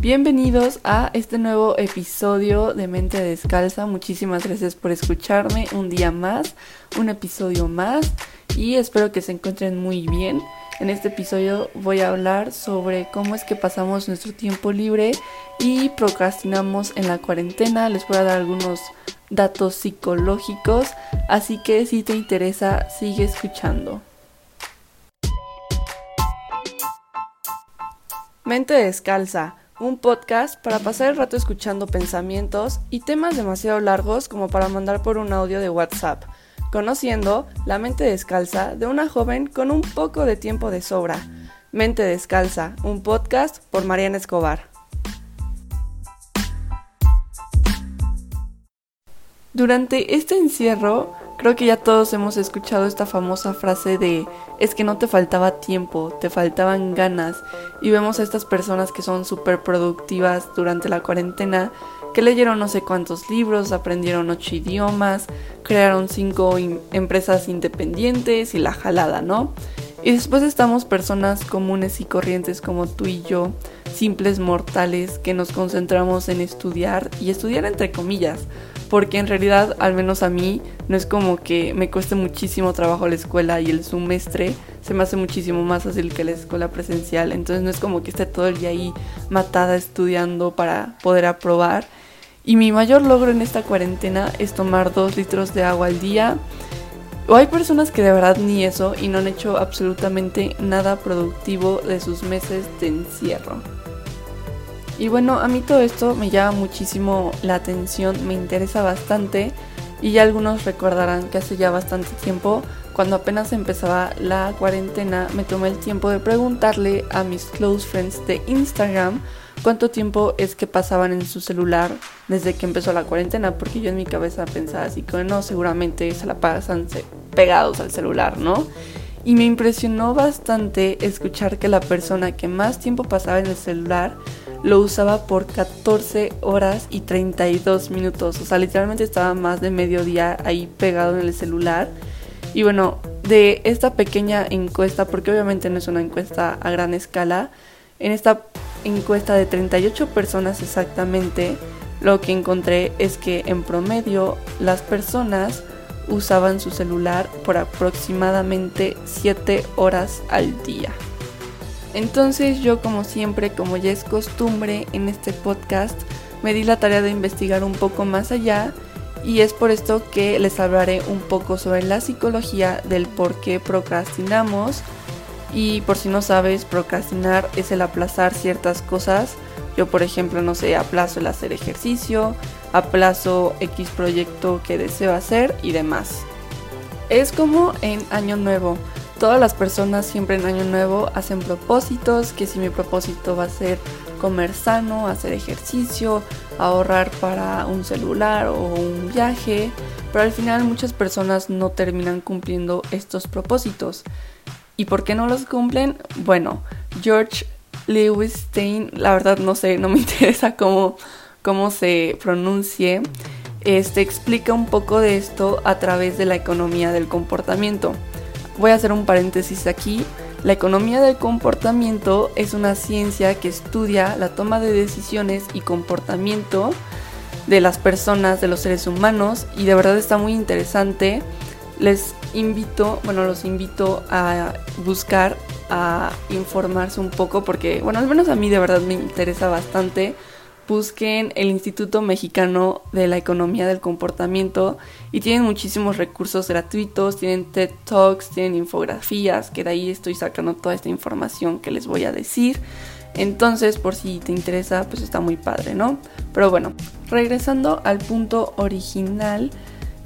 Bienvenidos a este nuevo episodio de Mente Descalza. Muchísimas gracias por escucharme un día más, un episodio más y espero que se encuentren muy bien. En este episodio voy a hablar sobre cómo es que pasamos nuestro tiempo libre y procrastinamos en la cuarentena. Les voy a dar algunos datos psicológicos, así que si te interesa, sigue escuchando. Mente Descalza, un podcast para pasar el rato escuchando pensamientos y temas demasiado largos como para mandar por un audio de WhatsApp, conociendo la mente descalza de una joven con un poco de tiempo de sobra. Mente Descalza, un podcast por Mariana Escobar. Durante este encierro, Creo que ya todos hemos escuchado esta famosa frase de es que no te faltaba tiempo, te faltaban ganas y vemos a estas personas que son súper productivas durante la cuarentena, que leyeron no sé cuántos libros, aprendieron ocho idiomas, crearon cinco empresas independientes y la jalada, ¿no? Y después estamos personas comunes y corrientes como tú y yo, simples mortales que nos concentramos en estudiar y estudiar entre comillas porque en realidad, al menos a mí, no es como que me cueste muchísimo trabajo la escuela y el semestre se me hace muchísimo más fácil que la escuela presencial, entonces no es como que esté todo el día ahí matada estudiando para poder aprobar. Y mi mayor logro en esta cuarentena es tomar dos litros de agua al día. O hay personas que de verdad ni eso y no han hecho absolutamente nada productivo de sus meses de encierro. Y bueno, a mí todo esto me llama muchísimo la atención, me interesa bastante y ya algunos recordarán que hace ya bastante tiempo, cuando apenas empezaba la cuarentena, me tomé el tiempo de preguntarle a mis close friends de Instagram cuánto tiempo es que pasaban en su celular desde que empezó la cuarentena, porque yo en mi cabeza pensaba así que no, seguramente se la pasan pegados al celular, ¿no? Y me impresionó bastante escuchar que la persona que más tiempo pasaba en el celular lo usaba por 14 horas y 32 minutos. O sea, literalmente estaba más de medio día ahí pegado en el celular. Y bueno, de esta pequeña encuesta, porque obviamente no es una encuesta a gran escala, en esta encuesta de 38 personas exactamente, lo que encontré es que en promedio las personas usaban su celular por aproximadamente 7 horas al día. Entonces yo como siempre, como ya es costumbre en este podcast, me di la tarea de investigar un poco más allá y es por esto que les hablaré un poco sobre la psicología del por qué procrastinamos y por si no sabes, procrastinar es el aplazar ciertas cosas. Yo por ejemplo, no sé, aplazo el hacer ejercicio, aplazo X proyecto que deseo hacer y demás. Es como en Año Nuevo. Todas las personas siempre en Año Nuevo hacen propósitos, que si mi propósito va a ser comer sano, hacer ejercicio, ahorrar para un celular o un viaje, pero al final muchas personas no terminan cumpliendo estos propósitos. ¿Y por qué no los cumplen? Bueno, George Lewis Stein, la verdad no sé, no me interesa cómo, cómo se pronuncie, este explica un poco de esto a través de la economía del comportamiento. Voy a hacer un paréntesis aquí. La economía del comportamiento es una ciencia que estudia la toma de decisiones y comportamiento de las personas, de los seres humanos y de verdad está muy interesante. Les invito, bueno, los invito a buscar, a informarse un poco porque, bueno, al menos a mí de verdad me interesa bastante busquen el Instituto Mexicano de la Economía del Comportamiento y tienen muchísimos recursos gratuitos, tienen TED Talks, tienen infografías, que de ahí estoy sacando toda esta información que les voy a decir. Entonces, por si te interesa, pues está muy padre, ¿no? Pero bueno, regresando al punto original,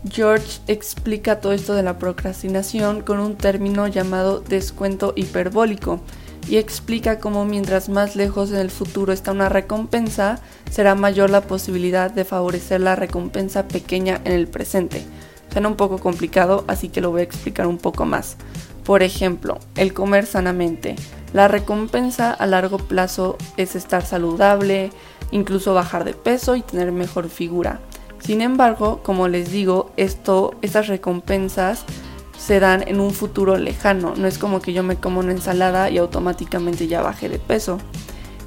George explica todo esto de la procrastinación con un término llamado descuento hiperbólico y explica cómo mientras más lejos en el futuro está una recompensa, será mayor la posibilidad de favorecer la recompensa pequeña en el presente. Suena un poco complicado, así que lo voy a explicar un poco más. Por ejemplo, el comer sanamente. La recompensa a largo plazo es estar saludable, incluso bajar de peso y tener mejor figura. Sin embargo, como les digo, esto, estas recompensas se dan en un futuro lejano. No es como que yo me como una ensalada y automáticamente ya bajé de peso.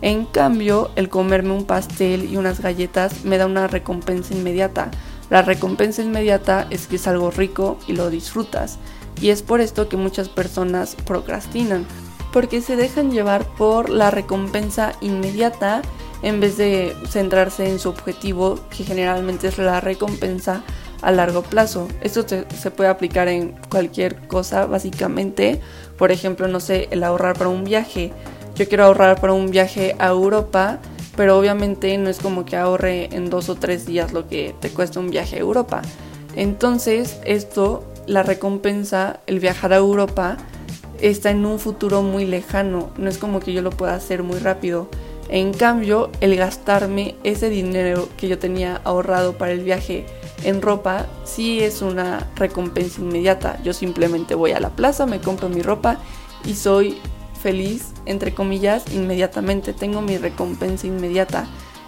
En cambio, el comerme un pastel y unas galletas me da una recompensa inmediata. La recompensa inmediata es que es algo rico y lo disfrutas. Y es por esto que muchas personas procrastinan, porque se dejan llevar por la recompensa inmediata en vez de centrarse en su objetivo, que generalmente es la recompensa a largo plazo. Esto se puede aplicar en cualquier cosa, básicamente. Por ejemplo, no sé, el ahorrar para un viaje. Yo quiero ahorrar para un viaje a Europa, pero obviamente no es como que ahorre en dos o tres días lo que te cuesta un viaje a Europa. Entonces, esto, la recompensa, el viajar a Europa, está en un futuro muy lejano. No es como que yo lo pueda hacer muy rápido. En cambio, el gastarme ese dinero que yo tenía ahorrado para el viaje en ropa sí es una recompensa inmediata. Yo simplemente voy a la plaza, me compro mi ropa y soy feliz, entre comillas, inmediatamente. Tengo mi recompensa inmediata.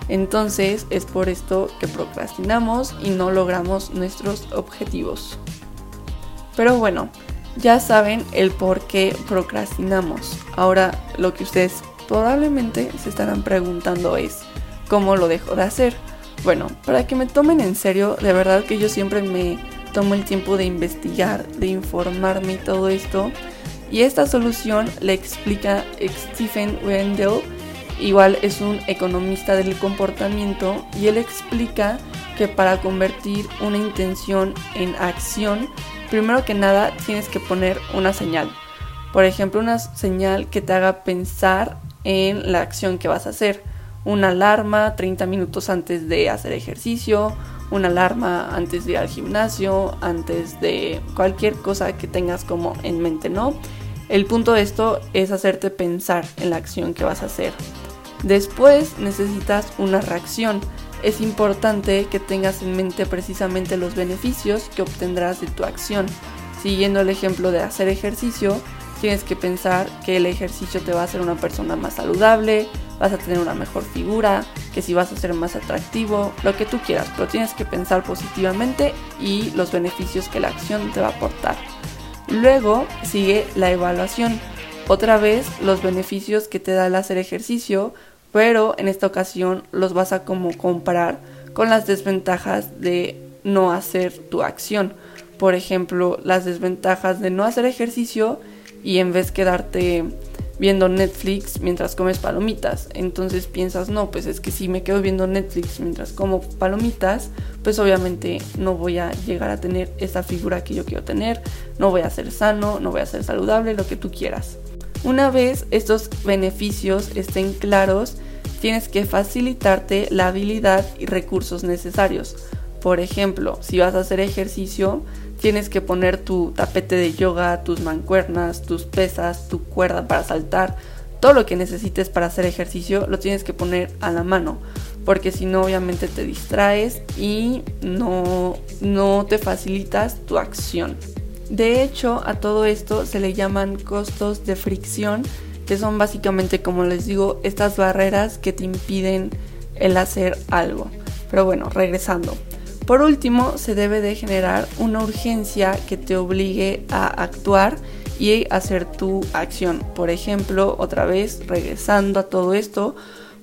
Entonces es por esto que procrastinamos y no logramos nuestros objetivos. Pero bueno, ya saben el por qué procrastinamos. Ahora lo que ustedes probablemente se estarán preguntando es, ¿cómo lo dejo de hacer? Bueno, para que me tomen en serio, de verdad que yo siempre me tomo el tiempo de investigar, de informarme y todo esto. Y esta solución le explica Stephen Wendell, igual es un economista del comportamiento, y él explica que para convertir una intención en acción, primero que nada tienes que poner una señal. Por ejemplo, una señal que te haga pensar en la acción que vas a hacer. Una alarma 30 minutos antes de hacer ejercicio, una alarma antes de ir al gimnasio, antes de cualquier cosa que tengas como en mente, ¿no? El punto de esto es hacerte pensar en la acción que vas a hacer. Después necesitas una reacción. Es importante que tengas en mente precisamente los beneficios que obtendrás de tu acción. Siguiendo el ejemplo de hacer ejercicio, tienes que pensar que el ejercicio te va a hacer una persona más saludable, vas a tener una mejor figura, que si vas a ser más atractivo, lo que tú quieras, pero tienes que pensar positivamente y los beneficios que la acción te va a aportar. Luego sigue la evaluación. Otra vez los beneficios que te da el hacer ejercicio, pero en esta ocasión los vas a como comparar con las desventajas de no hacer tu acción. Por ejemplo, las desventajas de no hacer ejercicio y en vez quedarte viendo Netflix mientras comes palomitas. Entonces piensas, no, pues es que si me quedo viendo Netflix mientras como palomitas, pues obviamente no voy a llegar a tener esa figura que yo quiero tener, no voy a ser sano, no voy a ser saludable, lo que tú quieras. Una vez estos beneficios estén claros, tienes que facilitarte la habilidad y recursos necesarios. Por ejemplo, si vas a hacer ejercicio, tienes que poner tu tapete de yoga, tus mancuernas, tus pesas, tu cuerda para saltar, todo lo que necesites para hacer ejercicio lo tienes que poner a la mano, porque si no obviamente te distraes y no, no te facilitas tu acción. De hecho, a todo esto se le llaman costos de fricción, que son básicamente, como les digo, estas barreras que te impiden el hacer algo. Pero bueno, regresando. Por último, se debe de generar una urgencia que te obligue a actuar y hacer tu acción. Por ejemplo, otra vez, regresando a todo esto,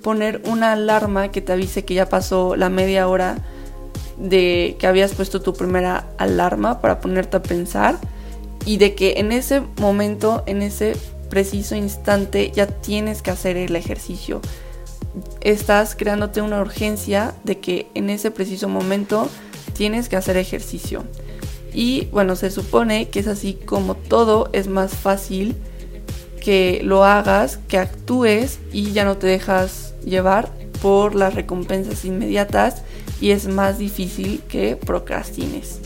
poner una alarma que te avise que ya pasó la media hora de que habías puesto tu primera alarma para ponerte a pensar y de que en ese momento, en ese preciso instante, ya tienes que hacer el ejercicio estás creándote una urgencia de que en ese preciso momento tienes que hacer ejercicio. Y bueno, se supone que es así como todo es más fácil que lo hagas, que actúes y ya no te dejas llevar por las recompensas inmediatas y es más difícil que procrastines.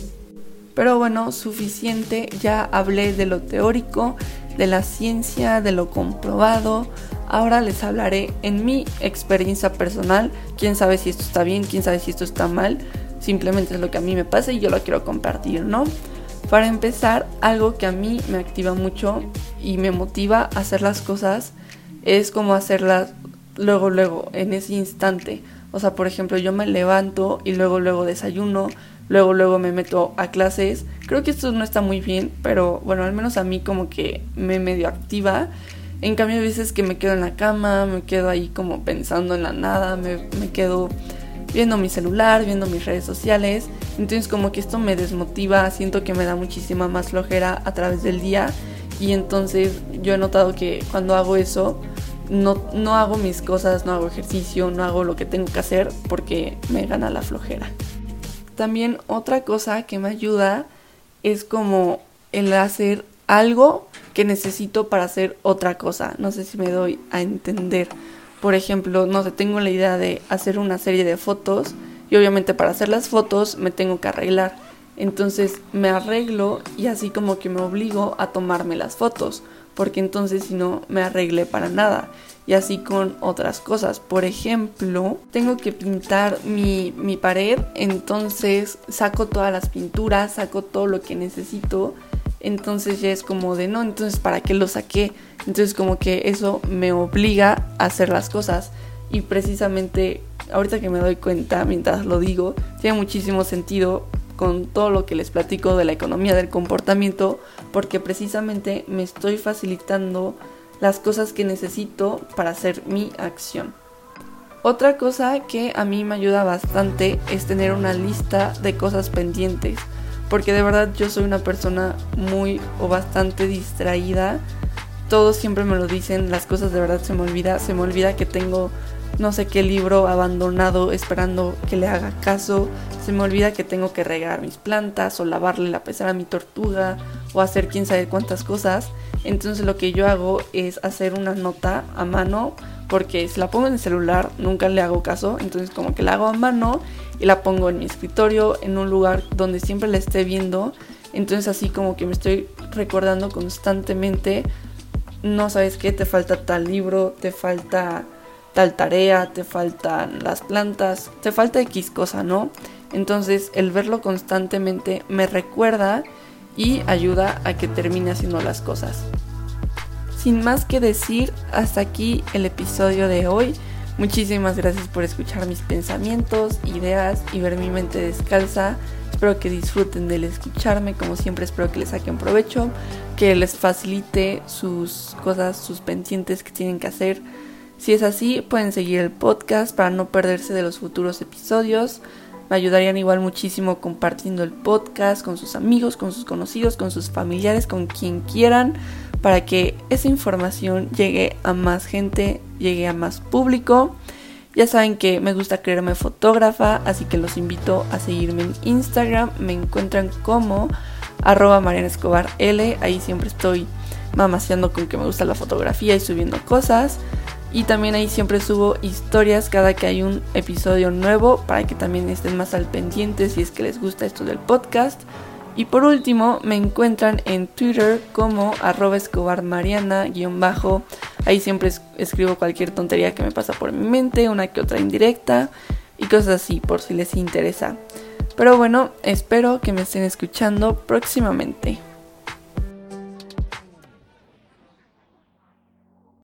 Pero bueno, suficiente, ya hablé de lo teórico, de la ciencia, de lo comprobado, Ahora les hablaré en mi experiencia personal. Quién sabe si esto está bien, quién sabe si esto está mal. Simplemente es lo que a mí me pasa y yo lo quiero compartir, ¿no? Para empezar, algo que a mí me activa mucho y me motiva a hacer las cosas es como hacerlas luego, luego, en ese instante. O sea, por ejemplo, yo me levanto y luego, luego desayuno, luego, luego me meto a clases. Creo que esto no está muy bien, pero bueno, al menos a mí como que me medio activa En cambio, a veces que me quedo en la cama, me quedo ahí como pensando en la nada, me, me quedo viendo mi celular, viendo mis redes sociales. Entonces como que esto me desmotiva, siento que me da muchísima más flojera a través del día. Y entonces yo he notado que cuando hago eso, no, no hago mis cosas, no hago ejercicio, no hago lo que tengo que hacer porque me gana la flojera. También otra cosa que me ayuda es como el hacer algo que necesito para hacer otra cosa. No sé si me doy a entender. Por ejemplo, no sé, tengo la idea de hacer una serie de fotos y obviamente para hacer las fotos me tengo que arreglar. Entonces me arreglo y así como que me obligo a tomarme las fotos, porque entonces si no me arregle para nada. Y así con otras cosas. Por ejemplo, tengo que pintar mi, mi pared, entonces saco todas las pinturas, saco todo lo que necesito entonces ya es como de no, entonces ¿para qué lo saqué? Entonces como que eso me obliga a hacer las cosas y precisamente ahorita que me doy cuenta mientras lo digo, tiene muchísimo sentido con todo lo que les platico de la economía del comportamiento porque precisamente me estoy facilitando las cosas que necesito para hacer mi acción. Otra cosa que a mí me ayuda bastante es tener una lista de cosas pendientes porque de verdad yo soy una persona muy o bastante distraída. Todos siempre me lo dicen, las cosas de verdad se me olvida, se me olvida que tengo no sé qué libro abandonado esperando que le haga caso, se me olvida que tengo que regar mis plantas o lavarle la pecera a mi tortuga o hacer quién sabe cuántas cosas. Entonces lo que yo hago es hacer una nota a mano porque si la pongo en el celular nunca le hago caso, entonces como que la hago a mano y la pongo en mi escritorio, en un lugar donde siempre la esté viendo. Entonces así como que me estoy recordando constantemente, no sabes qué, te falta tal libro, te falta tal tarea, te faltan las plantas, te falta X cosa, ¿no? Entonces el verlo constantemente me recuerda y ayuda a que termine haciendo las cosas. Sin más que decir, hasta aquí el episodio de hoy. Muchísimas gracias por escuchar mis pensamientos, ideas y ver mi mente descalza. Espero que disfruten del escucharme, como siempre espero que les saquen provecho, que les facilite sus cosas, sus pendientes que tienen que hacer. Si es así, pueden seguir el podcast para no perderse de los futuros episodios. Me ayudarían igual muchísimo compartiendo el podcast con sus amigos, con sus conocidos, con sus familiares, con quien quieran para que esa información llegue a más gente, llegue a más público. Ya saben que me gusta creerme fotógrafa, así que los invito a seguirme en Instagram. Me encuentran como arroba Mariana Escobar L. Ahí siempre estoy mamaseando con que me gusta la fotografía y subiendo cosas. Y también ahí siempre subo historias cada que hay un episodio nuevo para que también estén más al pendiente si es que les gusta esto del podcast. Y por último, me encuentran en Twitter como arroba escobarmariana-bajo. Ahí siempre escribo cualquier tontería que me pasa por mi mente, una que otra indirecta y cosas así por si les interesa. Pero bueno, espero que me estén escuchando próximamente.